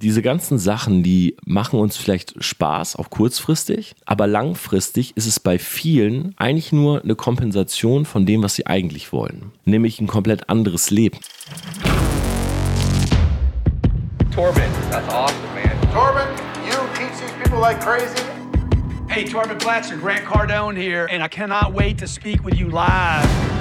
Diese ganzen Sachen, die machen uns vielleicht Spaß, auch kurzfristig, aber langfristig ist es bei vielen eigentlich nur eine Kompensation von dem, was sie eigentlich wollen, nämlich ein komplett anderes Leben. Torben, that's awesome, man. Torben, you teach these people like crazy. Hey, Torben Platzer, Grant Cardone here, and I cannot wait to speak with you live.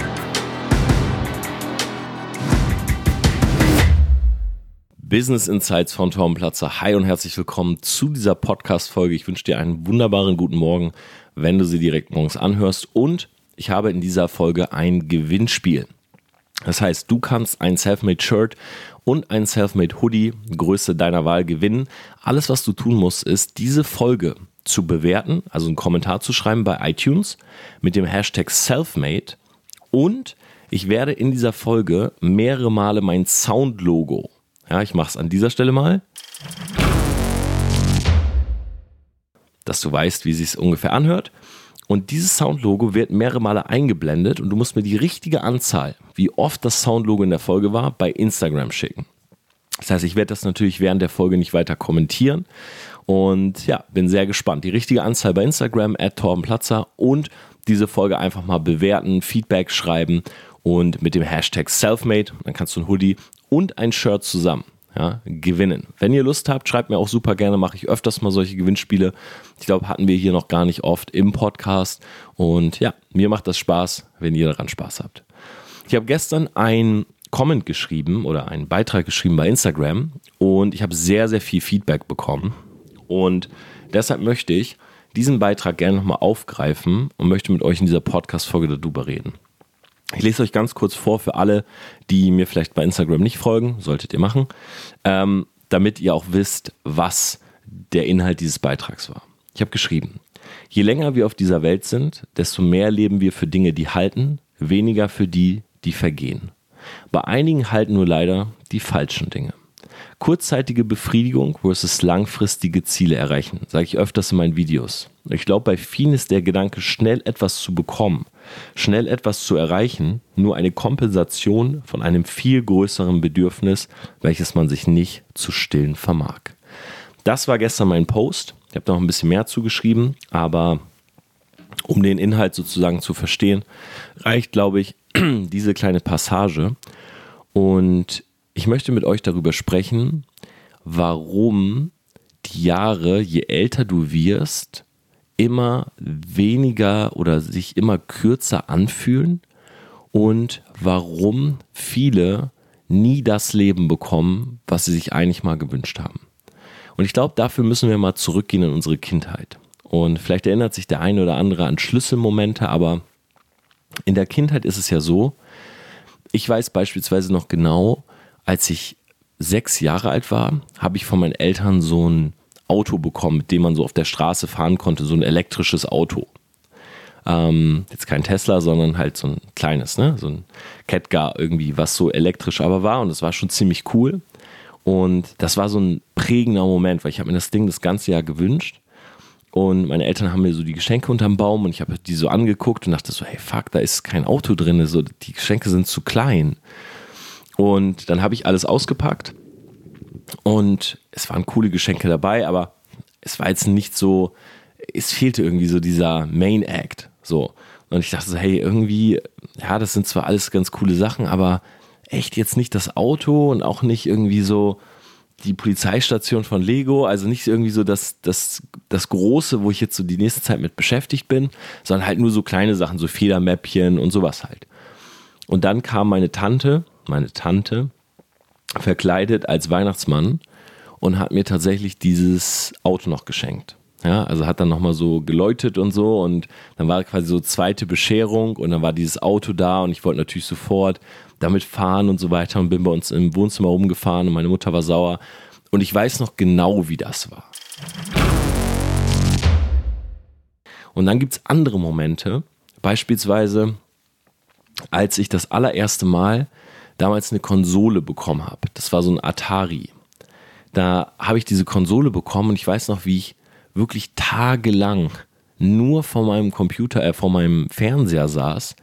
Business Insights von Tom Platzer. Hi und herzlich willkommen zu dieser Podcast-Folge. Ich wünsche dir einen wunderbaren guten Morgen, wenn du sie direkt morgens anhörst. Und ich habe in dieser Folge ein Gewinnspiel. Das heißt, du kannst ein Selfmade Shirt und ein Selfmade Hoodie, Größe deiner Wahl, gewinnen. Alles, was du tun musst, ist diese Folge zu bewerten, also einen Kommentar zu schreiben bei iTunes mit dem Hashtag Selfmade. Und ich werde in dieser Folge mehrere Male mein Sound-Logo ja, ich mache es an dieser Stelle mal. Dass du weißt, wie es sich ungefähr anhört. Und dieses Soundlogo wird mehrere Male eingeblendet und du musst mir die richtige Anzahl, wie oft das Soundlogo in der Folge war, bei Instagram schicken. Das heißt, ich werde das natürlich während der Folge nicht weiter kommentieren. Und ja, bin sehr gespannt. Die richtige Anzahl bei Instagram, at Torbenplatzer und diese Folge einfach mal bewerten, Feedback schreiben und mit dem Hashtag Selfmade, dann kannst du ein Hoodie und ein Shirt zusammen ja, gewinnen. Wenn ihr Lust habt, schreibt mir auch super gerne, mache ich öfters mal solche Gewinnspiele. Ich glaube, hatten wir hier noch gar nicht oft im Podcast. Und ja, mir macht das Spaß, wenn ihr daran Spaß habt. Ich habe gestern ein Comment geschrieben oder einen Beitrag geschrieben bei Instagram und ich habe sehr, sehr viel Feedback bekommen. Und deshalb möchte ich diesen Beitrag gerne nochmal aufgreifen und möchte mit euch in dieser Podcast-Folge darüber reden. Ich lese euch ganz kurz vor für alle, die mir vielleicht bei Instagram nicht folgen, solltet ihr machen, ähm, damit ihr auch wisst, was der Inhalt dieses Beitrags war. Ich habe geschrieben, je länger wir auf dieser Welt sind, desto mehr leben wir für Dinge, die halten, weniger für die, die vergehen. Bei einigen halten nur leider die falschen Dinge. Kurzzeitige Befriedigung versus langfristige Ziele erreichen, sage ich öfters in meinen Videos. Ich glaube, bei vielen ist der Gedanke, schnell etwas zu bekommen, schnell etwas zu erreichen, nur eine Kompensation von einem viel größeren Bedürfnis, welches man sich nicht zu stillen vermag. Das war gestern mein Post. Ich habe noch ein bisschen mehr zugeschrieben, aber um den Inhalt sozusagen zu verstehen, reicht, glaube ich, diese kleine Passage. Und ich möchte mit euch darüber sprechen, warum die Jahre, je älter du wirst, immer weniger oder sich immer kürzer anfühlen und warum viele nie das Leben bekommen, was sie sich eigentlich mal gewünscht haben. Und ich glaube, dafür müssen wir mal zurückgehen in unsere Kindheit. Und vielleicht erinnert sich der eine oder andere an Schlüsselmomente, aber in der Kindheit ist es ja so, ich weiß beispielsweise noch genau, als ich sechs Jahre alt war, habe ich von meinen Eltern so ein Auto bekommen, mit dem man so auf der Straße fahren konnte, so ein elektrisches Auto. Ähm, jetzt kein Tesla, sondern halt so ein kleines, ne? so ein Catgar irgendwie, was so elektrisch aber war und das war schon ziemlich cool. Und das war so ein prägender Moment, weil ich habe mir das Ding das ganze Jahr gewünscht. Und meine Eltern haben mir so die Geschenke unterm Baum und ich habe die so angeguckt und dachte so, hey fuck, da ist kein Auto drin, so, die Geschenke sind zu klein. Und dann habe ich alles ausgepackt und es waren coole Geschenke dabei, aber es war jetzt nicht so, es fehlte irgendwie so dieser Main Act. So. Und ich dachte so, hey, irgendwie, ja, das sind zwar alles ganz coole Sachen, aber echt jetzt nicht das Auto und auch nicht irgendwie so die Polizeistation von Lego, also nicht irgendwie so das, das, das Große, wo ich jetzt so die nächste Zeit mit beschäftigt bin, sondern halt nur so kleine Sachen, so Federmäppchen und sowas halt. Und dann kam meine Tante, meine Tante, verkleidet als Weihnachtsmann und hat mir tatsächlich dieses Auto noch geschenkt. Ja, also hat dann nochmal so geläutet und so und dann war quasi so zweite Bescherung und dann war dieses Auto da und ich wollte natürlich sofort damit fahren und so weiter und bin bei uns im Wohnzimmer rumgefahren und meine Mutter war sauer und ich weiß noch genau, wie das war. Und dann gibt es andere Momente, beispielsweise als ich das allererste Mal damals eine Konsole bekommen habe. Das war so ein Atari. Da habe ich diese Konsole bekommen und ich weiß noch, wie ich wirklich tagelang nur vor meinem Computer, äh, vor meinem Fernseher saß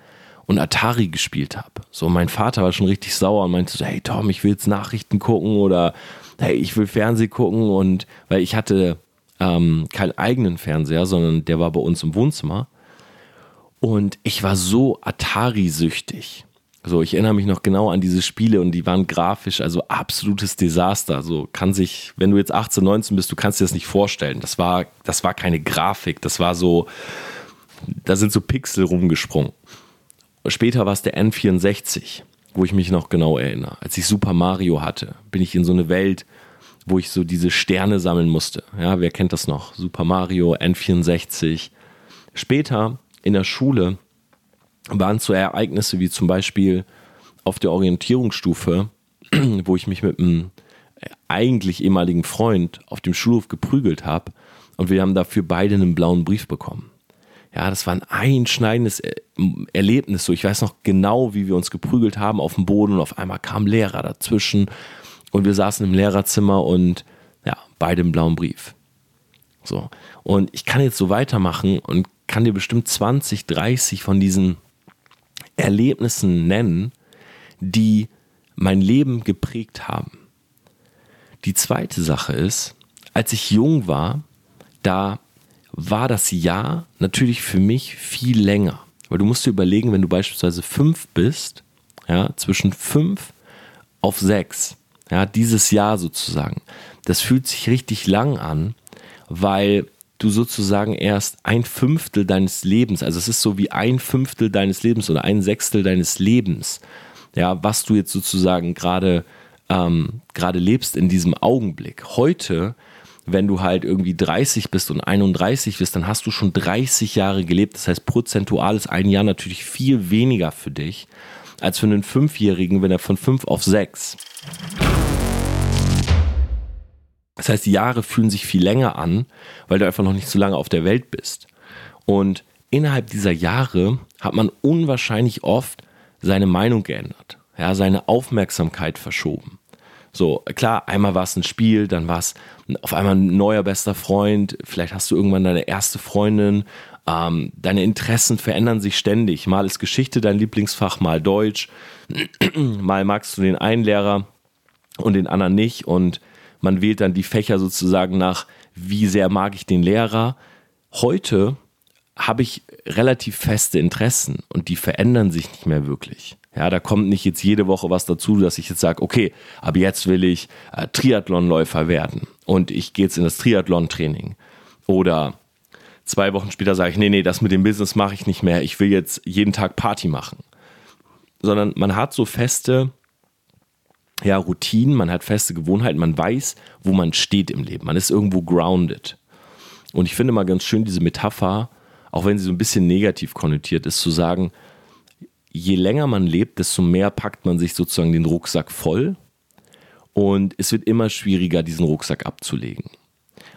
und Atari gespielt habe. So, mein Vater war schon richtig sauer und meinte so, hey Tom, ich will jetzt Nachrichten gucken oder hey, ich will Fernsehen gucken und weil ich hatte ähm, keinen eigenen Fernseher, sondern der war bei uns im Wohnzimmer und ich war so Atari-süchtig. So, ich erinnere mich noch genau an diese Spiele und die waren grafisch, also absolutes Desaster. So kann sich, wenn du jetzt 18, 19 bist, du kannst dir das nicht vorstellen. Das war, das war keine Grafik, das war so, da sind so Pixel rumgesprungen. Später war es der N64, wo ich mich noch genau erinnere. Als ich Super Mario hatte, bin ich in so eine Welt, wo ich so diese Sterne sammeln musste. Ja, wer kennt das noch? Super Mario, N64. Später in der Schule waren so Ereignisse wie zum Beispiel auf der Orientierungsstufe, wo ich mich mit einem eigentlich ehemaligen Freund auf dem Schulhof geprügelt habe und wir haben dafür beide einen blauen Brief bekommen. Ja, das war ein einschneidendes Erlebnis. So, ich weiß noch genau, wie wir uns geprügelt haben auf dem Boden und auf einmal kam Lehrer dazwischen und wir saßen im Lehrerzimmer und ja, beide einen blauen Brief. So. Und ich kann jetzt so weitermachen und kann dir bestimmt 20, 30 von diesen Erlebnissen nennen, die mein Leben geprägt haben. Die zweite Sache ist, als ich jung war, da war das Jahr natürlich für mich viel länger. Weil du musst dir überlegen, wenn du beispielsweise fünf bist, ja, zwischen fünf auf sechs, ja, dieses Jahr sozusagen, das fühlt sich richtig lang an, weil du sozusagen erst ein Fünftel deines Lebens, also es ist so wie ein Fünftel deines Lebens oder ein Sechstel deines Lebens, ja, was du jetzt sozusagen gerade ähm, gerade lebst in diesem Augenblick. Heute wenn du halt irgendwie 30 bist und 31 bist, dann hast du schon 30 Jahre gelebt. Das heißt, prozentual ist ein Jahr natürlich viel weniger für dich als für einen Fünfjährigen, wenn er von 5 auf 6. Das heißt, die Jahre fühlen sich viel länger an, weil du einfach noch nicht so lange auf der Welt bist. Und innerhalb dieser Jahre hat man unwahrscheinlich oft seine Meinung geändert, ja, seine Aufmerksamkeit verschoben. So, klar, einmal war es ein Spiel, dann war es auf einmal ein neuer bester Freund, vielleicht hast du irgendwann deine erste Freundin, ähm, deine Interessen verändern sich ständig. Mal ist Geschichte dein Lieblingsfach, mal Deutsch, mal magst du den einen Lehrer und den anderen nicht und man wählt dann die Fächer sozusagen nach, wie sehr mag ich den Lehrer. Heute habe ich relativ feste Interessen und die verändern sich nicht mehr wirklich. Ja, da kommt nicht jetzt jede Woche was dazu, dass ich jetzt sage, okay, aber jetzt will ich äh, Triathlonläufer werden und ich gehe jetzt in das Triathlon-Training. Oder zwei Wochen später sage ich, nee, nee, das mit dem Business mache ich nicht mehr, ich will jetzt jeden Tag Party machen. Sondern man hat so feste ja, Routinen, man hat feste Gewohnheiten, man weiß, wo man steht im Leben. Man ist irgendwo grounded. Und ich finde mal ganz schön diese Metapher, auch wenn sie so ein bisschen negativ konnotiert ist, zu sagen, je länger man lebt, desto mehr packt man sich sozusagen den Rucksack voll und es wird immer schwieriger, diesen Rucksack abzulegen.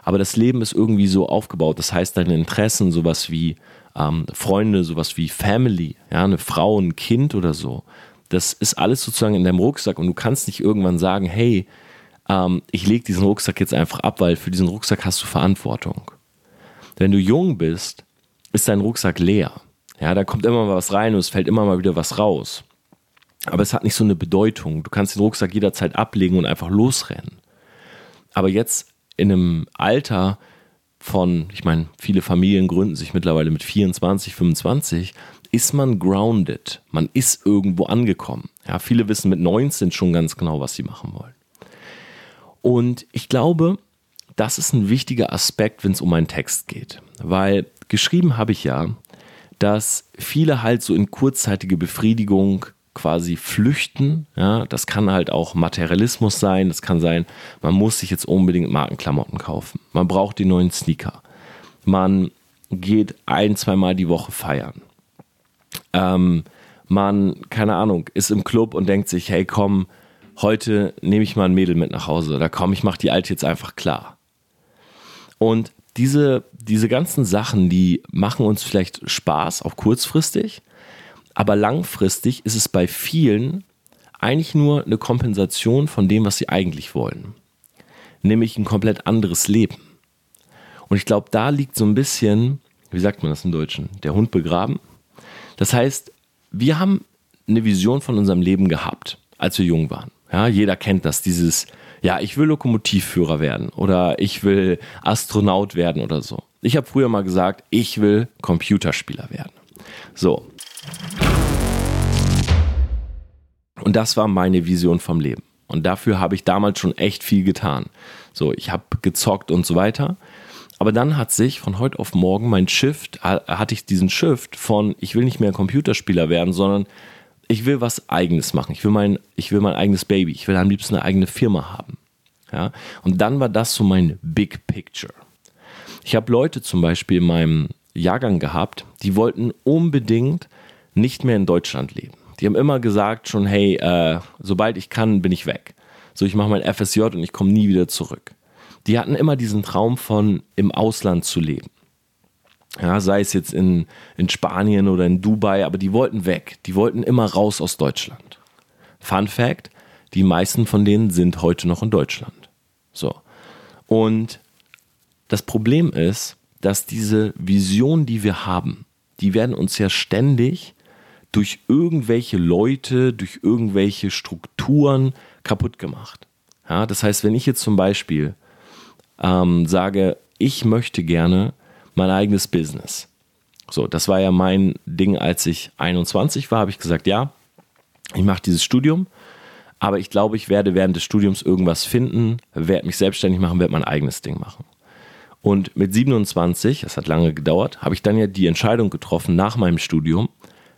Aber das Leben ist irgendwie so aufgebaut, das heißt, deine Interessen, sowas wie ähm, Freunde, sowas wie Family, ja, eine Frau, ein Kind oder so, das ist alles sozusagen in deinem Rucksack und du kannst nicht irgendwann sagen, hey, ähm, ich lege diesen Rucksack jetzt einfach ab, weil für diesen Rucksack hast du Verantwortung. Wenn du jung bist, ist dein Rucksack leer. Ja, da kommt immer mal was rein und es fällt immer mal wieder was raus. Aber es hat nicht so eine Bedeutung. Du kannst den Rucksack jederzeit ablegen und einfach losrennen. Aber jetzt in einem Alter von, ich meine, viele Familien gründen sich mittlerweile mit 24, 25, ist man grounded. Man ist irgendwo angekommen. Ja, viele wissen mit 19 schon ganz genau, was sie machen wollen. Und ich glaube, das ist ein wichtiger Aspekt, wenn es um einen Text geht. Weil geschrieben habe ich ja, dass viele halt so in kurzzeitige Befriedigung quasi flüchten. Ja, das kann halt auch Materialismus sein. Das kann sein, man muss sich jetzt unbedingt Markenklamotten kaufen. Man braucht die neuen Sneaker. Man geht ein, zweimal die Woche feiern. Ähm, man, keine Ahnung, ist im Club und denkt sich, hey komm, heute nehme ich mal ein Mädel mit nach Hause. Oder komm, ich mache die Alte jetzt einfach klar. Und diese, diese ganzen Sachen, die machen uns vielleicht Spaß, auch kurzfristig, aber langfristig ist es bei vielen eigentlich nur eine Kompensation von dem, was sie eigentlich wollen. Nämlich ein komplett anderes Leben. Und ich glaube, da liegt so ein bisschen, wie sagt man das im Deutschen, der Hund begraben. Das heißt, wir haben eine Vision von unserem Leben gehabt, als wir jung waren. Ja, jeder kennt das, dieses, ja, ich will Lokomotivführer werden oder ich will Astronaut werden oder so. Ich habe früher mal gesagt, ich will Computerspieler werden. So. Und das war meine Vision vom Leben. Und dafür habe ich damals schon echt viel getan. So, ich habe gezockt und so weiter. Aber dann hat sich von heute auf morgen mein Shift, hatte ich diesen Shift von, ich will nicht mehr Computerspieler werden, sondern ich will was Eigenes machen. Ich will mein, ich will mein eigenes Baby. Ich will am liebsten eine eigene Firma haben. Ja? Und dann war das so mein Big Picture. Ich habe Leute zum Beispiel in meinem Jahrgang gehabt, die wollten unbedingt nicht mehr in Deutschland leben. Die haben immer gesagt schon, hey, äh, sobald ich kann, bin ich weg. So, ich mache mein FSJ und ich komme nie wieder zurück die hatten immer diesen Traum von im Ausland zu leben. Ja, sei es jetzt in, in Spanien oder in Dubai, aber die wollten weg. Die wollten immer raus aus Deutschland. Fun Fact: Die meisten von denen sind heute noch in Deutschland. So. Und das Problem ist, dass diese Vision, die wir haben, die werden uns ja ständig durch irgendwelche Leute, durch irgendwelche Strukturen kaputt gemacht. Ja, das heißt, wenn ich jetzt zum Beispiel ähm, sage, ich möchte gerne mein eigenes Business. So, das war ja mein Ding, als ich 21 war, habe ich gesagt, ja, ich mache dieses Studium, aber ich glaube, ich werde während des Studiums irgendwas finden, werde mich selbstständig machen, werde mein eigenes Ding machen. Und mit 27, das hat lange gedauert, habe ich dann ja die Entscheidung getroffen nach meinem Studium,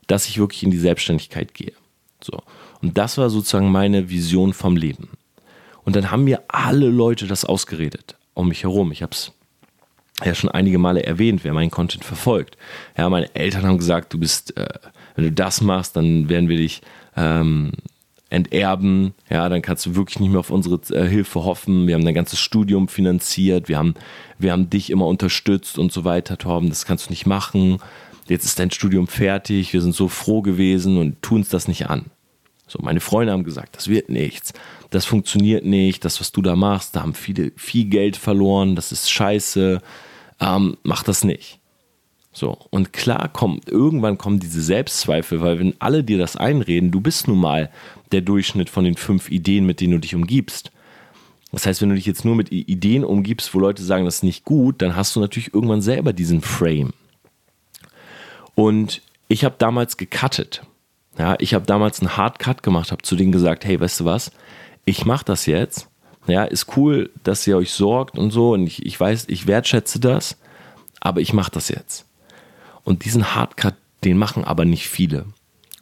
dass ich wirklich in die Selbstständigkeit gehe. So. Und das war sozusagen meine Vision vom Leben. Und dann haben mir alle Leute das ausgeredet um mich herum. Ich habe es ja schon einige Male erwähnt, wer meinen Content verfolgt. Ja, meine Eltern haben gesagt, du bist, äh, wenn du das machst, dann werden wir dich ähm, enterben. Ja, dann kannst du wirklich nicht mehr auf unsere äh, Hilfe hoffen. Wir haben dein ganzes Studium finanziert. Wir haben, wir haben dich immer unterstützt und so weiter, Torben. Das kannst du nicht machen. Jetzt ist dein Studium fertig. Wir sind so froh gewesen und tun es das nicht an. So, meine Freunde haben gesagt, das wird nichts das funktioniert nicht, das, was du da machst, da haben viele viel Geld verloren, das ist scheiße, ähm, mach das nicht. So, und klar kommt, irgendwann kommen diese Selbstzweifel, weil wenn alle dir das einreden, du bist nun mal der Durchschnitt von den fünf Ideen, mit denen du dich umgibst. Das heißt, wenn du dich jetzt nur mit Ideen umgibst, wo Leute sagen, das ist nicht gut, dann hast du natürlich irgendwann selber diesen Frame. Und ich habe damals gecuttet. Ja, ich habe damals einen Hard Cut gemacht, habe zu denen gesagt, hey, weißt du was? ich mache das jetzt. Ja, ist cool, dass ihr euch sorgt und so. Und ich, ich weiß, ich wertschätze das, aber ich mache das jetzt. Und diesen Hardcut, den machen aber nicht viele,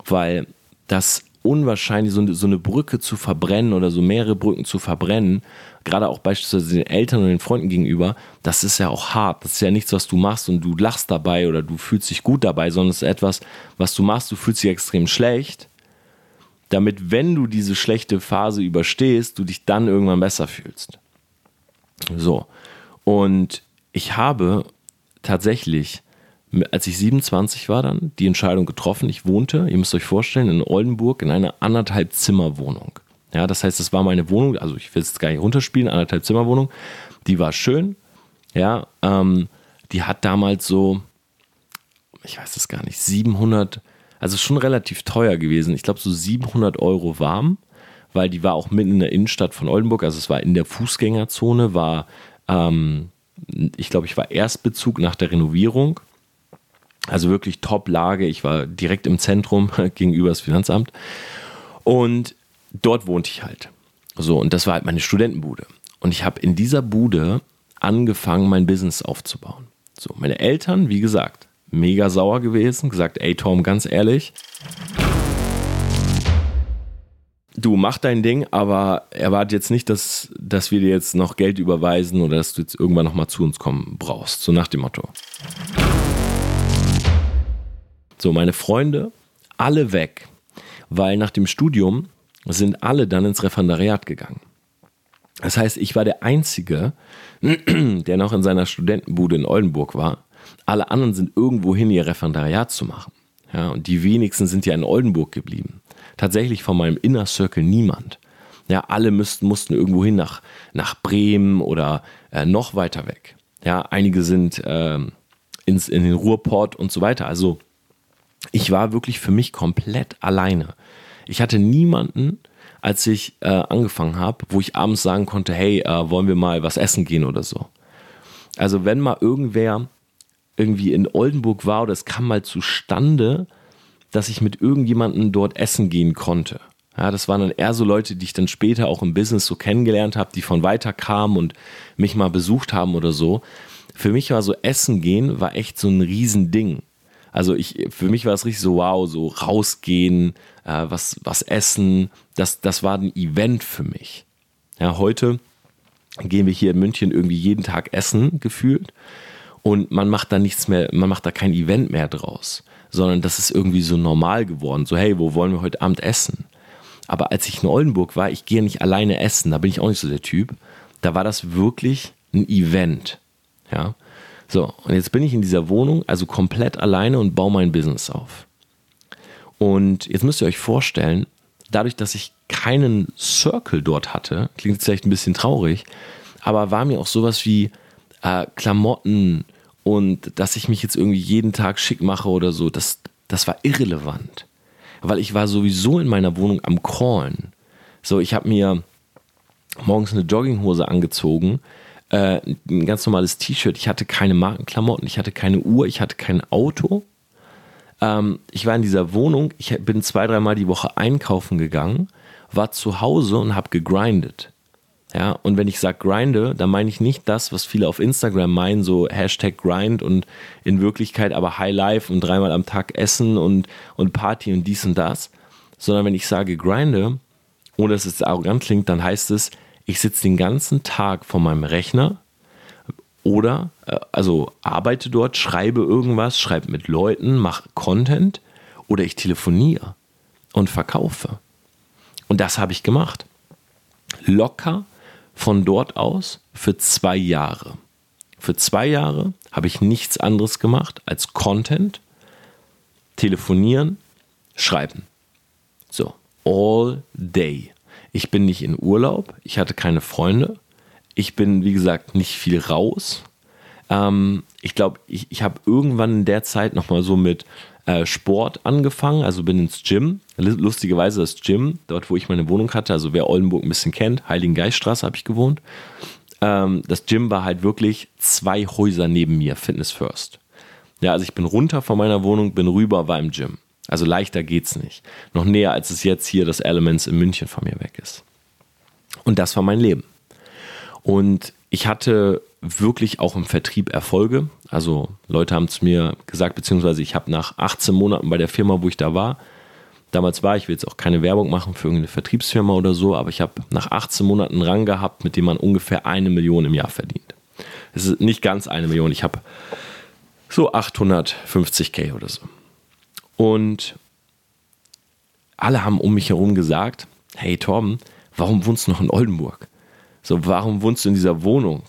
weil das unwahrscheinlich, so eine, so eine Brücke zu verbrennen oder so mehrere Brücken zu verbrennen, gerade auch beispielsweise den Eltern und den Freunden gegenüber, das ist ja auch hart. Das ist ja nichts, was du machst und du lachst dabei oder du fühlst dich gut dabei, sondern es ist etwas, was du machst, du fühlst dich extrem schlecht damit, wenn du diese schlechte Phase überstehst, du dich dann irgendwann besser fühlst. So. Und ich habe tatsächlich, als ich 27 war, dann die Entscheidung getroffen. Ich wohnte, ihr müsst euch vorstellen, in Oldenburg in einer anderthalb Zimmer Wohnung. Ja, das heißt, das war meine Wohnung, also ich will es gar nicht runterspielen, anderthalb Zimmer Wohnung. Die war schön. Ja, ähm, die hat damals so, ich weiß es gar nicht, 700, also schon relativ teuer gewesen. Ich glaube so 700 Euro warm, weil die war auch mitten in der Innenstadt von Oldenburg. Also es war in der Fußgängerzone, war, ähm, ich glaube, ich war Erstbezug nach der Renovierung. Also wirklich Top-Lage. Ich war direkt im Zentrum gegenüber das Finanzamt. Und dort wohnte ich halt. So, und das war halt meine Studentenbude. Und ich habe in dieser Bude angefangen, mein Business aufzubauen. So, meine Eltern, wie gesagt, mega sauer gewesen, gesagt, ey Tom, ganz ehrlich, du mach dein Ding, aber erwarte jetzt nicht, dass, dass wir dir jetzt noch Geld überweisen oder dass du jetzt irgendwann nochmal zu uns kommen brauchst. So nach dem Motto. So, meine Freunde, alle weg, weil nach dem Studium sind alle dann ins Referendariat gegangen. Das heißt, ich war der Einzige, der noch in seiner Studentenbude in Oldenburg war alle anderen sind irgendwo hin, ihr Referendariat zu machen. Ja, und die wenigsten sind ja in Oldenburg geblieben. Tatsächlich von meinem Inner Circle niemand. Ja, alle müssten, mussten irgendwo hin nach, nach Bremen oder äh, noch weiter weg. Ja, einige sind äh, ins, in den Ruhrport und so weiter. Also ich war wirklich für mich komplett alleine. Ich hatte niemanden, als ich äh, angefangen habe, wo ich abends sagen konnte, hey, äh, wollen wir mal was essen gehen oder so. Also wenn mal irgendwer irgendwie in Oldenburg war oder es kam mal zustande, dass ich mit irgendjemandem dort essen gehen konnte. Ja, das waren dann eher so Leute, die ich dann später auch im Business so kennengelernt habe, die von weiter kamen und mich mal besucht haben oder so. Für mich war so Essen gehen war echt so ein Riesending. Also ich, für mich war es richtig so, wow, so rausgehen, äh, was, was essen, das, das war ein Event für mich. Ja, heute gehen wir hier in München irgendwie jeden Tag essen, gefühlt. Und man macht da nichts mehr, man macht da kein Event mehr draus, sondern das ist irgendwie so normal geworden. So, hey, wo wollen wir heute Abend essen? Aber als ich in Oldenburg war, ich gehe nicht alleine essen, da bin ich auch nicht so der Typ. Da war das wirklich ein Event. Ja. So, und jetzt bin ich in dieser Wohnung, also komplett alleine und baue mein Business auf. Und jetzt müsst ihr euch vorstellen, dadurch, dass ich keinen Circle dort hatte, klingt vielleicht ein bisschen traurig, aber war mir auch sowas wie äh, Klamotten und dass ich mich jetzt irgendwie jeden Tag schick mache oder so, das, das war irrelevant. Weil ich war sowieso in meiner Wohnung am Callen. So, ich habe mir morgens eine Jogginghose angezogen, äh, ein ganz normales T-Shirt. Ich hatte keine Markenklamotten, ich hatte keine Uhr, ich hatte kein Auto. Ähm, ich war in dieser Wohnung, ich bin zwei, dreimal die Woche einkaufen gegangen, war zu Hause und habe gegrindet. Ja, und wenn ich sage grinde, dann meine ich nicht das, was viele auf Instagram meinen, so Hashtag grind und in Wirklichkeit aber High Life und dreimal am Tag essen und, und Party und dies und das, sondern wenn ich sage grinde, ohne dass es arrogant klingt, dann heißt es, ich sitze den ganzen Tag vor meinem Rechner oder äh, also arbeite dort, schreibe irgendwas, schreibe mit Leuten, mache Content oder ich telefoniere und verkaufe. Und das habe ich gemacht. Locker von dort aus für zwei Jahre. Für zwei Jahre habe ich nichts anderes gemacht als Content, telefonieren, schreiben. So, all day. Ich bin nicht in Urlaub, ich hatte keine Freunde, ich bin, wie gesagt, nicht viel raus. Ähm, ich glaube, ich, ich habe irgendwann in der Zeit nochmal so mit äh, Sport angefangen, also bin ins Gym. Lustigerweise das Gym, dort wo ich meine Wohnung hatte, also wer Oldenburg ein bisschen kennt, Heiligengeiststraße habe ich gewohnt. Ähm, das Gym war halt wirklich zwei Häuser neben mir, Fitness First. Ja, also ich bin runter von meiner Wohnung, bin rüber, war im Gym. Also leichter geht's nicht. Noch näher, als es jetzt hier das Elements in München von mir weg ist. Und das war mein Leben. Und ich hatte wirklich auch im Vertrieb Erfolge. Also Leute haben es mir gesagt, beziehungsweise ich habe nach 18 Monaten bei der Firma, wo ich da war, damals war, ich will jetzt auch keine Werbung machen für irgendeine Vertriebsfirma oder so, aber ich habe nach 18 Monaten einen Rang gehabt, mit dem man ungefähr eine Million im Jahr verdient. Es ist nicht ganz eine Million, ich habe so 850k oder so. Und alle haben um mich herum gesagt, hey Torben, warum wohnst du noch in Oldenburg? So, warum wohnst du in dieser Wohnung?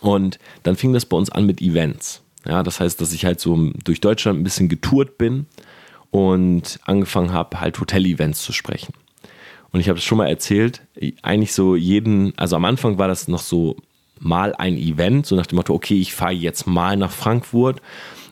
Und dann fing das bei uns an mit Events. Ja, das heißt, dass ich halt so durch Deutschland ein bisschen getourt bin und angefangen habe, halt Hotel-Events zu sprechen. Und ich habe es schon mal erzählt, eigentlich so jeden, also am Anfang war das noch so mal ein Event, so nach dem Motto, okay, ich fahre jetzt mal nach Frankfurt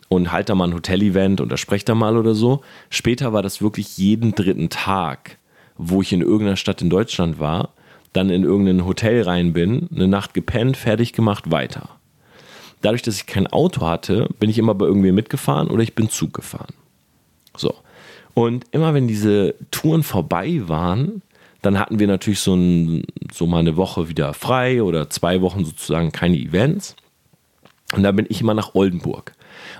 und halte da mal ein Hotel-Event oder spreche da mal oder so. Später war das wirklich jeden dritten Tag, wo ich in irgendeiner Stadt in Deutschland war, dann in irgendein Hotel rein bin, eine Nacht gepennt, fertig gemacht, weiter. Dadurch, dass ich kein Auto hatte, bin ich immer bei irgendwem mitgefahren oder ich bin Zug gefahren. So. Und immer wenn diese Touren vorbei waren, dann hatten wir natürlich so, ein, so mal eine Woche wieder frei oder zwei Wochen sozusagen keine Events. Und da bin ich immer nach Oldenburg.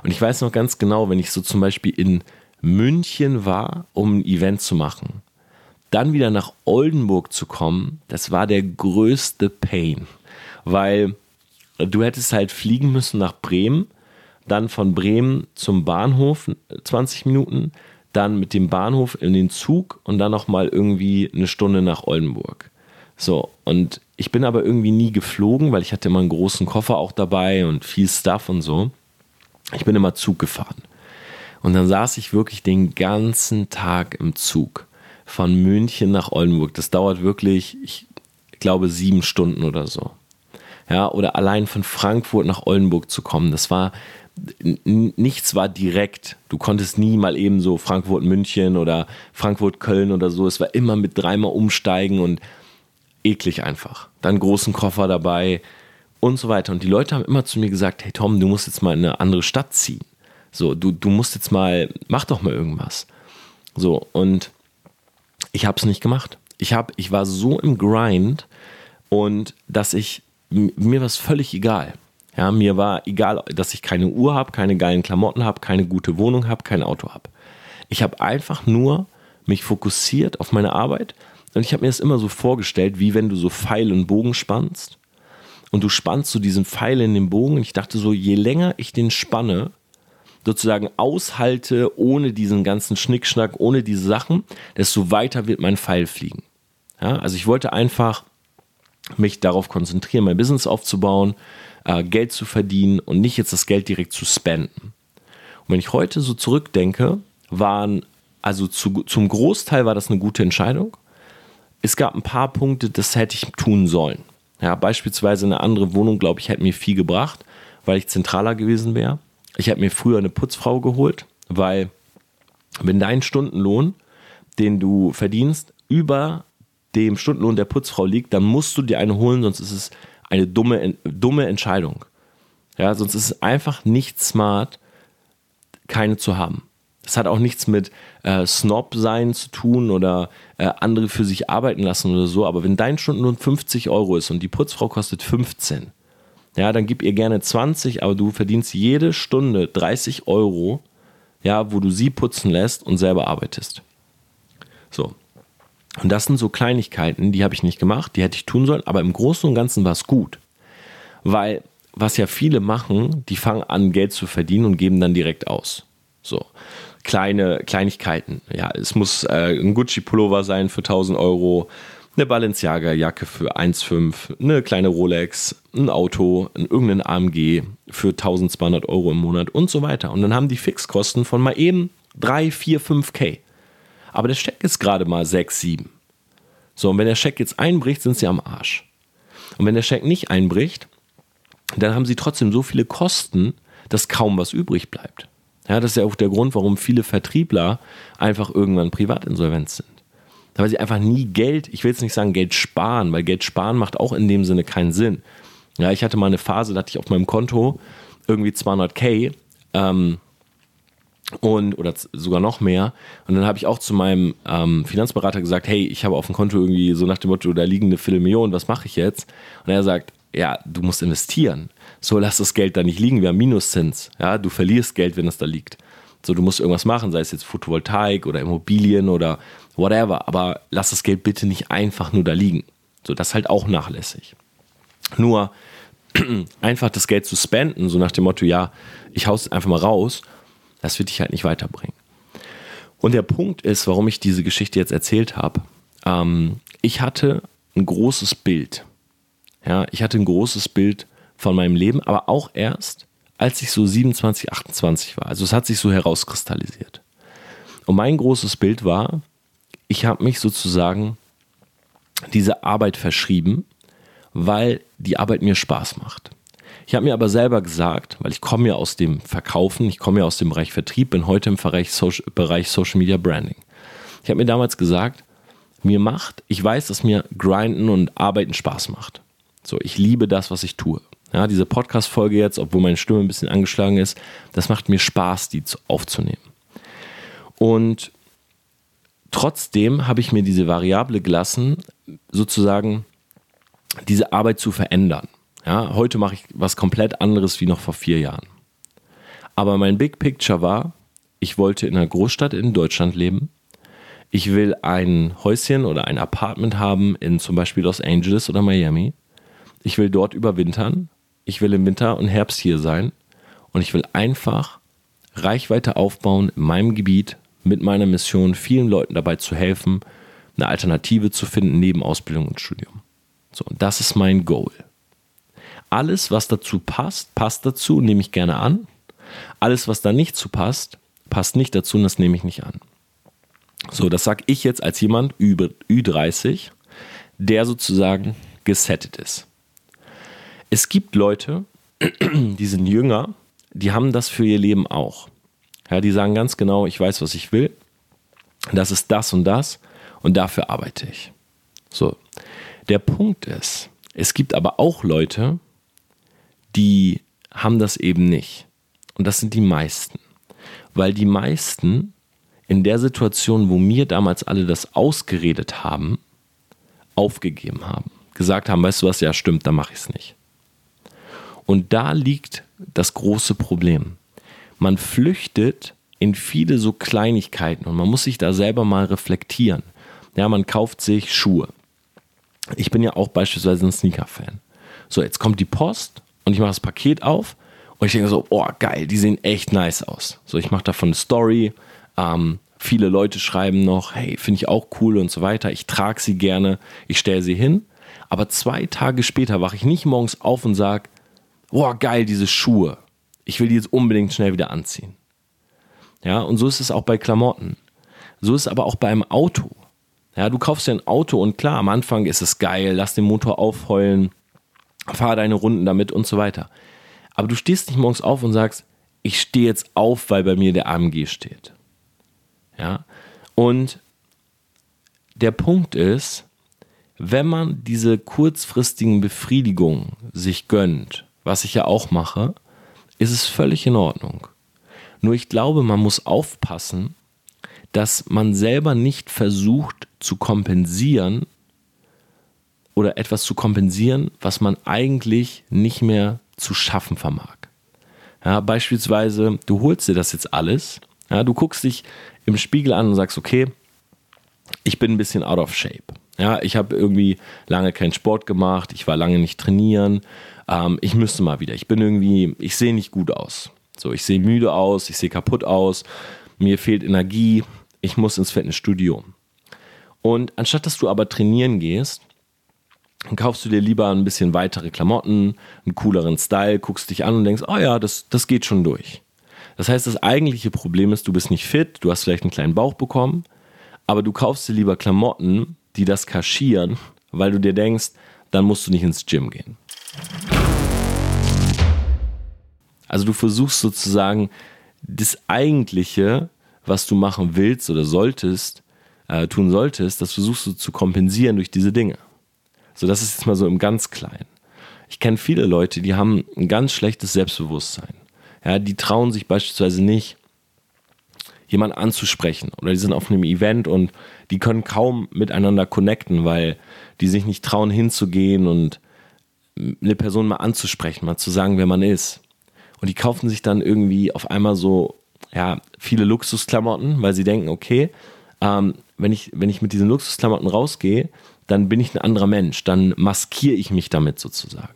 Und ich weiß noch ganz genau, wenn ich so zum Beispiel in München war, um ein Event zu machen, dann wieder nach Oldenburg zu kommen, das war der größte Pain, weil du hättest halt fliegen müssen nach Bremen, dann von Bremen zum Bahnhof 20 Minuten, dann mit dem Bahnhof in den Zug und dann nochmal irgendwie eine Stunde nach Oldenburg. So, und ich bin aber irgendwie nie geflogen, weil ich hatte immer einen großen Koffer auch dabei und viel Stuff und so. Ich bin immer Zug gefahren. Und dann saß ich wirklich den ganzen Tag im Zug von München nach Oldenburg. Das dauert wirklich, ich glaube, sieben Stunden oder so. Ja, oder allein von Frankfurt nach Oldenburg zu kommen, das war nichts war direkt. Du konntest nie mal eben so Frankfurt München oder Frankfurt Köln oder so. Es war immer mit dreimal umsteigen und eklig einfach. Dann großen Koffer dabei und so weiter. Und die Leute haben immer zu mir gesagt, hey Tom, du musst jetzt mal in eine andere Stadt ziehen. So, du, du musst jetzt mal, mach doch mal irgendwas. So, und ich habe es nicht gemacht. Ich, hab, ich war so im Grind und dass ich, mir war es völlig egal. Ja, mir war egal, dass ich keine Uhr habe, keine geilen Klamotten habe, keine gute Wohnung habe, kein Auto habe. Ich habe einfach nur mich fokussiert auf meine Arbeit und ich habe mir das immer so vorgestellt, wie wenn du so Pfeil und Bogen spannst und du spannst so diesen Pfeil in den Bogen und ich dachte so, je länger ich den spanne, sozusagen aushalte ohne diesen ganzen Schnickschnack, ohne diese Sachen, desto weiter wird mein Pfeil fliegen. Ja, also ich wollte einfach mich darauf konzentrieren, mein Business aufzubauen, äh, Geld zu verdienen und nicht jetzt das Geld direkt zu spenden. Und wenn ich heute so zurückdenke, waren, also zu, zum Großteil war das eine gute Entscheidung. Es gab ein paar Punkte, das hätte ich tun sollen. Ja, beispielsweise eine andere Wohnung, glaube ich, hätte mir viel gebracht, weil ich zentraler gewesen wäre. Ich hätte mir früher eine Putzfrau geholt, weil wenn dein Stundenlohn, den du verdienst, über dem Stundenlohn der Putzfrau liegt, dann musst du dir eine holen, sonst ist es eine dumme, dumme Entscheidung. Ja, sonst ist es einfach nicht smart, keine zu haben. Das hat auch nichts mit äh, Snob sein zu tun oder äh, andere für sich arbeiten lassen oder so. Aber wenn dein Stundenlohn 50 Euro ist und die Putzfrau kostet 15, ja, dann gib ihr gerne 20, aber du verdienst jede Stunde 30 Euro, ja, wo du sie putzen lässt und selber arbeitest. So. Und das sind so Kleinigkeiten, die habe ich nicht gemacht, die hätte ich tun sollen, aber im Großen und Ganzen war es gut. Weil, was ja viele machen, die fangen an, Geld zu verdienen und geben dann direkt aus. So. Kleine Kleinigkeiten. Ja, es muss äh, ein Gucci-Pullover sein für 1000 Euro, eine Balenciaga-Jacke für 1,5, eine kleine Rolex, ein Auto, ein, irgendein AMG für 1200 Euro im Monat und so weiter. Und dann haben die Fixkosten von mal eben 3, 4, 5K. Aber der Scheck ist gerade mal 6, 7. So, und wenn der Scheck jetzt einbricht, sind sie am Arsch. Und wenn der Scheck nicht einbricht, dann haben sie trotzdem so viele Kosten, dass kaum was übrig bleibt. Ja, das ist ja auch der Grund, warum viele Vertriebler einfach irgendwann privatinsolvent sind. Weil sie einfach nie Geld, ich will jetzt nicht sagen Geld sparen, weil Geld sparen macht auch in dem Sinne keinen Sinn. Ja, ich hatte mal eine Phase, da hatte ich auf meinem Konto irgendwie 200k ähm, und oder sogar noch mehr. Und dann habe ich auch zu meinem ähm, Finanzberater gesagt, hey, ich habe auf dem Konto irgendwie so nach dem Motto, da liegen eine Viertelmillion, was mache ich jetzt? Und er sagt, ja, du musst investieren. So lass das Geld da nicht liegen, wir haben Minuszins. Ja, du verlierst Geld, wenn es da liegt. So, du musst irgendwas machen, sei es jetzt Photovoltaik oder Immobilien oder whatever, aber lass das Geld bitte nicht einfach nur da liegen. So, das ist halt auch nachlässig. Nur einfach das Geld zu spenden, so nach dem Motto, ja, ich hau's einfach mal raus, das wird dich halt nicht weiterbringen. Und der Punkt ist, warum ich diese Geschichte jetzt erzählt habe, ähm, ich hatte ein großes Bild. Ja, ich hatte ein großes Bild von meinem Leben, aber auch erst, als ich so 27, 28 war. Also es hat sich so herauskristallisiert. Und mein großes Bild war, ich habe mich sozusagen diese Arbeit verschrieben, weil die Arbeit mir Spaß macht. Ich habe mir aber selber gesagt, weil ich komme ja aus dem Verkaufen, ich komme ja aus dem Bereich Vertrieb, bin heute im Bereich Social, Bereich Social Media Branding. Ich habe mir damals gesagt, mir macht, ich weiß, dass mir Grinden und Arbeiten Spaß macht. So, ich liebe das, was ich tue. Ja, diese Podcast-Folge jetzt, obwohl meine Stimme ein bisschen angeschlagen ist, das macht mir Spaß, die zu- aufzunehmen. Und trotzdem habe ich mir diese Variable gelassen, sozusagen diese Arbeit zu verändern. Ja, heute mache ich was komplett anderes wie noch vor vier Jahren. Aber mein Big Picture war, ich wollte in einer Großstadt in Deutschland leben. Ich will ein Häuschen oder ein Apartment haben in zum Beispiel Los Angeles oder Miami. Ich will dort überwintern. Ich will im Winter und Herbst hier sein. Und ich will einfach Reichweite aufbauen in meinem Gebiet mit meiner Mission, vielen Leuten dabei zu helfen, eine Alternative zu finden neben Ausbildung und Studium. So, und das ist mein Goal. Alles, was dazu passt, passt dazu, nehme ich gerne an. Alles, was da nicht zu passt, passt nicht dazu und das nehme ich nicht an. So, das sage ich jetzt als jemand über Ü30, der sozusagen gesettet ist. Es gibt Leute, die sind jünger, die haben das für ihr Leben auch. Ja, die sagen ganz genau, ich weiß, was ich will. Das ist das und das und dafür arbeite ich. So. Der Punkt ist, es gibt aber auch Leute, die haben das eben nicht. Und das sind die meisten. Weil die meisten in der Situation, wo mir damals alle das ausgeredet haben, aufgegeben haben. Gesagt haben, weißt du was, ja stimmt, dann mache ich es nicht. Und da liegt das große Problem. Man flüchtet in viele so Kleinigkeiten und man muss sich da selber mal reflektieren. Ja, man kauft sich Schuhe. Ich bin ja auch beispielsweise ein Sneaker-Fan. So, jetzt kommt die Post und ich mache das Paket auf und ich denke so, oh geil, die sehen echt nice aus. So, ich mache davon eine Story. Ähm, viele Leute schreiben noch, hey, finde ich auch cool und so weiter. Ich trage sie gerne, ich stelle sie hin. Aber zwei Tage später wache ich nicht morgens auf und sage, oh geil, diese Schuhe. Ich will die jetzt unbedingt schnell wieder anziehen. Ja, und so ist es auch bei Klamotten. So ist es aber auch bei einem Auto. Ja, du kaufst dir ein Auto und klar, am Anfang ist es geil, lass den Motor aufheulen, fahr deine Runden damit und so weiter. Aber du stehst nicht morgens auf und sagst, ich stehe jetzt auf, weil bei mir der AMG steht. Ja, und der Punkt ist, wenn man diese kurzfristigen Befriedigungen sich gönnt, was ich ja auch mache, ist es völlig in Ordnung. Nur ich glaube, man muss aufpassen, dass man selber nicht versucht zu kompensieren oder etwas zu kompensieren, was man eigentlich nicht mehr zu schaffen vermag. Ja, beispielsweise, du holst dir das jetzt alles, ja, du guckst dich im Spiegel an und sagst, okay, ich bin ein bisschen out of shape. Ja, ich habe irgendwie lange keinen Sport gemacht, ich war lange nicht trainieren, ähm, ich müsste mal wieder. Ich bin irgendwie, ich sehe nicht gut aus. So, ich sehe müde aus, ich sehe kaputt aus, mir fehlt Energie, ich muss ins Fitnessstudio. Und anstatt dass du aber trainieren gehst, kaufst du dir lieber ein bisschen weitere Klamotten, einen cooleren Style, guckst dich an und denkst, oh ja, das, das geht schon durch. Das heißt, das eigentliche Problem ist, du bist nicht fit, du hast vielleicht einen kleinen Bauch bekommen, aber du kaufst dir lieber Klamotten, die das kaschieren, weil du dir denkst, dann musst du nicht ins Gym gehen. Also du versuchst sozusagen das eigentliche, was du machen willst oder solltest, äh, tun solltest, das versuchst du zu kompensieren durch diese Dinge. So, das ist jetzt mal so im ganz Kleinen. Ich kenne viele Leute, die haben ein ganz schlechtes Selbstbewusstsein. Ja, die trauen sich beispielsweise nicht, jemanden anzusprechen oder die sind auf einem Event und die können kaum miteinander connecten, weil die sich nicht trauen hinzugehen und eine Person mal anzusprechen, mal zu sagen, wer man ist. Und die kaufen sich dann irgendwie auf einmal so, ja, viele Luxusklamotten, weil sie denken, okay, ähm, wenn, ich, wenn ich mit diesen Luxusklamotten rausgehe, dann bin ich ein anderer Mensch, dann maskiere ich mich damit sozusagen.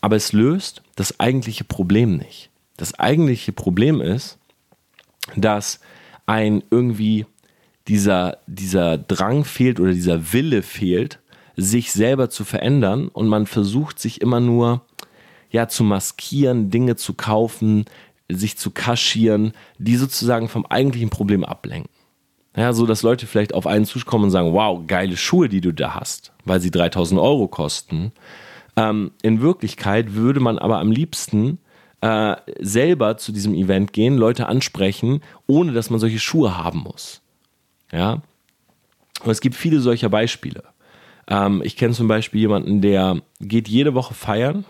Aber es löst das eigentliche Problem nicht. Das eigentliche Problem ist, dass ein irgendwie dieser, dieser Drang fehlt oder dieser Wille fehlt, sich selber zu verändern und man versucht sich immer nur ja zu maskieren, Dinge zu kaufen, sich zu kaschieren, die sozusagen vom eigentlichen Problem ablenken. Ja, so dass Leute vielleicht auf einen zukommen und sagen, wow, geile Schuhe, die du da hast, weil sie 3000 Euro kosten. Ähm, in Wirklichkeit würde man aber am liebsten äh, selber zu diesem Event gehen, Leute ansprechen, ohne dass man solche Schuhe haben muss. Ja, und es gibt viele solcher Beispiele. Ähm, ich kenne zum Beispiel jemanden, der geht jede Woche feiern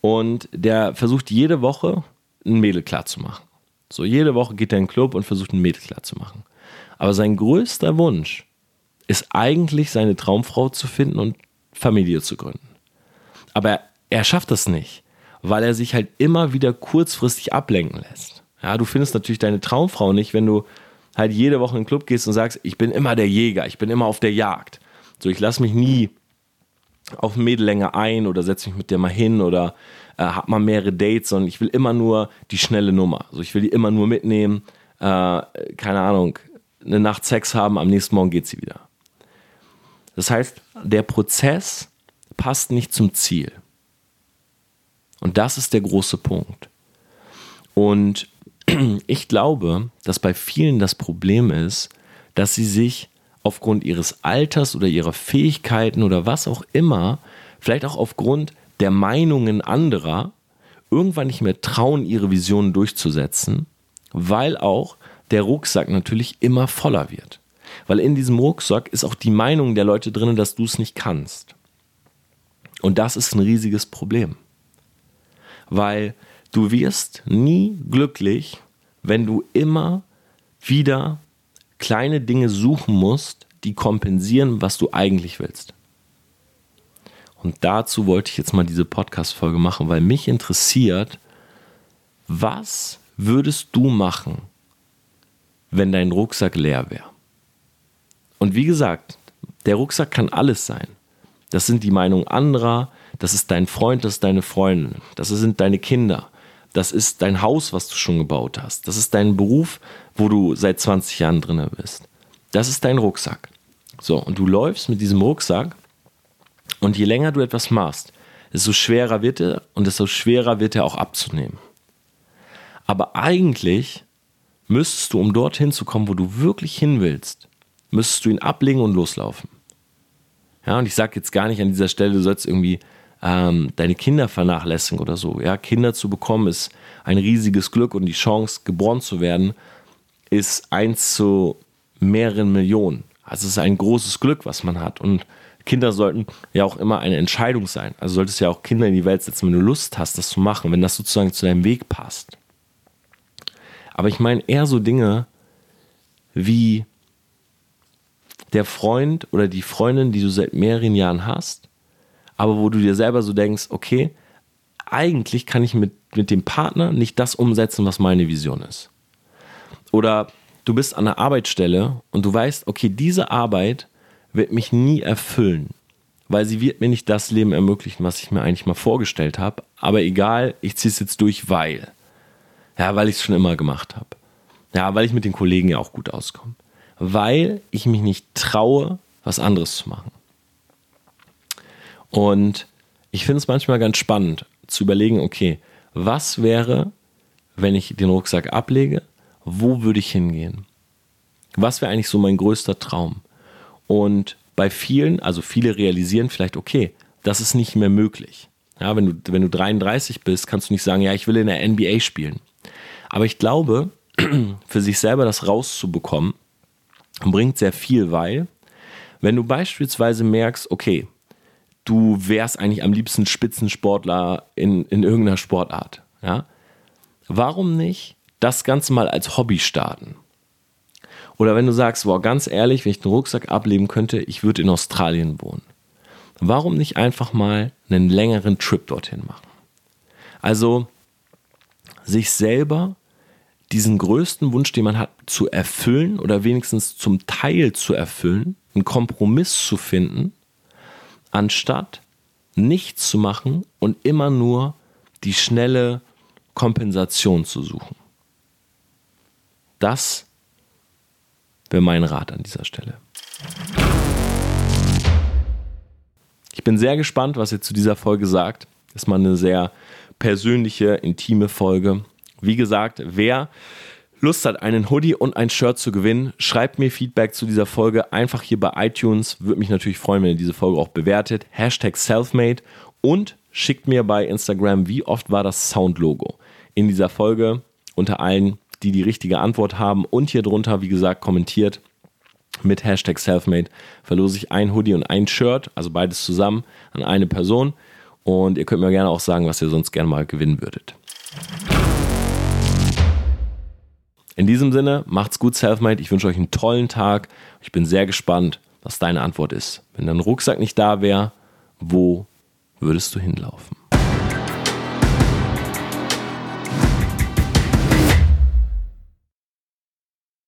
und der versucht jede Woche ein Mädel klar zu machen. So jede Woche geht er in den Club und versucht ein Mädel klar zu machen. Aber sein größter Wunsch ist eigentlich seine Traumfrau zu finden und Familie zu gründen. Aber er schafft das nicht, weil er sich halt immer wieder kurzfristig ablenken lässt. Ja, du findest natürlich deine Traumfrau nicht, wenn du halt jede Woche in den Club gehst und sagst, ich bin immer der Jäger, ich bin immer auf der Jagd. So, ich lasse mich nie auf ein Mädel länger ein oder setze mich mit der mal hin oder äh, hab mal mehrere Dates, sondern ich will immer nur die schnelle Nummer. Also ich will die immer nur mitnehmen, äh, keine Ahnung, eine Nacht Sex haben, am nächsten Morgen geht sie wieder. Das heißt, der Prozess passt nicht zum Ziel. Und das ist der große Punkt. Und ich glaube, dass bei vielen das Problem ist, dass sie sich aufgrund ihres Alters oder ihrer Fähigkeiten oder was auch immer, vielleicht auch aufgrund der Meinungen anderer, irgendwann nicht mehr trauen, ihre Visionen durchzusetzen, weil auch der Rucksack natürlich immer voller wird. Weil in diesem Rucksack ist auch die Meinung der Leute drin, dass du es nicht kannst. Und das ist ein riesiges Problem. Weil du wirst nie glücklich, wenn du immer wieder kleine Dinge suchen musst, die kompensieren, was du eigentlich willst. Und dazu wollte ich jetzt mal diese Podcast-Folge machen, weil mich interessiert, was würdest du machen, wenn dein Rucksack leer wäre? Und wie gesagt, der Rucksack kann alles sein. Das sind die Meinungen anderer, das ist dein Freund, das ist deine Freundin, das sind deine Kinder, das ist dein Haus, was du schon gebaut hast, das ist dein Beruf, wo du seit 20 Jahren drin bist. Das ist dein Rucksack. So, und du läufst mit diesem Rucksack und je länger du etwas machst, desto schwerer wird er und desto schwerer wird er auch abzunehmen. Aber eigentlich müsstest du, um dorthin zu kommen, wo du wirklich hin willst, müsstest du ihn ablegen und loslaufen. Ja, und ich sage jetzt gar nicht an dieser Stelle, du sollst irgendwie ähm, deine Kinder vernachlässigen oder so. Ja, Kinder zu bekommen ist ein riesiges Glück und die Chance, geboren zu werden, ist eins zu mehreren Millionen. Also es ist ein großes Glück, was man hat. Und Kinder sollten ja auch immer eine Entscheidung sein. Also solltest du ja auch Kinder in die Welt setzen, wenn du Lust hast, das zu machen, wenn das sozusagen zu deinem Weg passt. Aber ich meine eher so Dinge wie der Freund oder die Freundin, die du seit mehreren Jahren hast, aber wo du dir selber so denkst, okay, eigentlich kann ich mit, mit dem Partner nicht das umsetzen, was meine Vision ist. Oder du bist an der Arbeitsstelle und du weißt, okay, diese Arbeit wird mich nie erfüllen, weil sie wird mir nicht das Leben ermöglichen, was ich mir eigentlich mal vorgestellt habe. Aber egal, ich ziehe es jetzt durch, weil. Ja, weil ich es schon immer gemacht habe. Ja, weil ich mit den Kollegen ja auch gut auskomme weil ich mich nicht traue, was anderes zu machen. Und ich finde es manchmal ganz spannend zu überlegen, okay, was wäre, wenn ich den Rucksack ablege, wo würde ich hingehen? Was wäre eigentlich so mein größter Traum? Und bei vielen, also viele realisieren vielleicht, okay, das ist nicht mehr möglich. Ja, wenn, du, wenn du 33 bist, kannst du nicht sagen, ja, ich will in der NBA spielen. Aber ich glaube, für sich selber das rauszubekommen, bringt sehr viel, weil wenn du beispielsweise merkst, okay, du wärst eigentlich am liebsten Spitzensportler in, in irgendeiner Sportart, ja, warum nicht das Ganze mal als Hobby starten? Oder wenn du sagst, wow, ganz ehrlich, wenn ich den Rucksack ableben könnte, ich würde in Australien wohnen. Warum nicht einfach mal einen längeren Trip dorthin machen? Also sich selber diesen größten Wunsch, den man hat, zu erfüllen oder wenigstens zum Teil zu erfüllen, einen Kompromiss zu finden, anstatt nichts zu machen und immer nur die schnelle Kompensation zu suchen. Das wäre mein Rat an dieser Stelle. Ich bin sehr gespannt, was ihr zu dieser Folge sagt. Ist mal eine sehr persönliche, intime Folge. Wie gesagt, wer Lust hat, einen Hoodie und ein Shirt zu gewinnen, schreibt mir Feedback zu dieser Folge einfach hier bei iTunes. Würde mich natürlich freuen, wenn ihr diese Folge auch bewertet. Hashtag Selfmade und schickt mir bei Instagram, wie oft war das Soundlogo in dieser Folge unter allen, die die richtige Antwort haben. Und hier drunter, wie gesagt, kommentiert mit Hashtag Selfmade verlose ich ein Hoodie und ein Shirt, also beides zusammen an eine Person. Und ihr könnt mir gerne auch sagen, was ihr sonst gerne mal gewinnen würdet. In diesem Sinne, macht's gut, Selfmade. Ich wünsche euch einen tollen Tag. Ich bin sehr gespannt, was deine Antwort ist. Wenn dein Rucksack nicht da wäre, wo würdest du hinlaufen?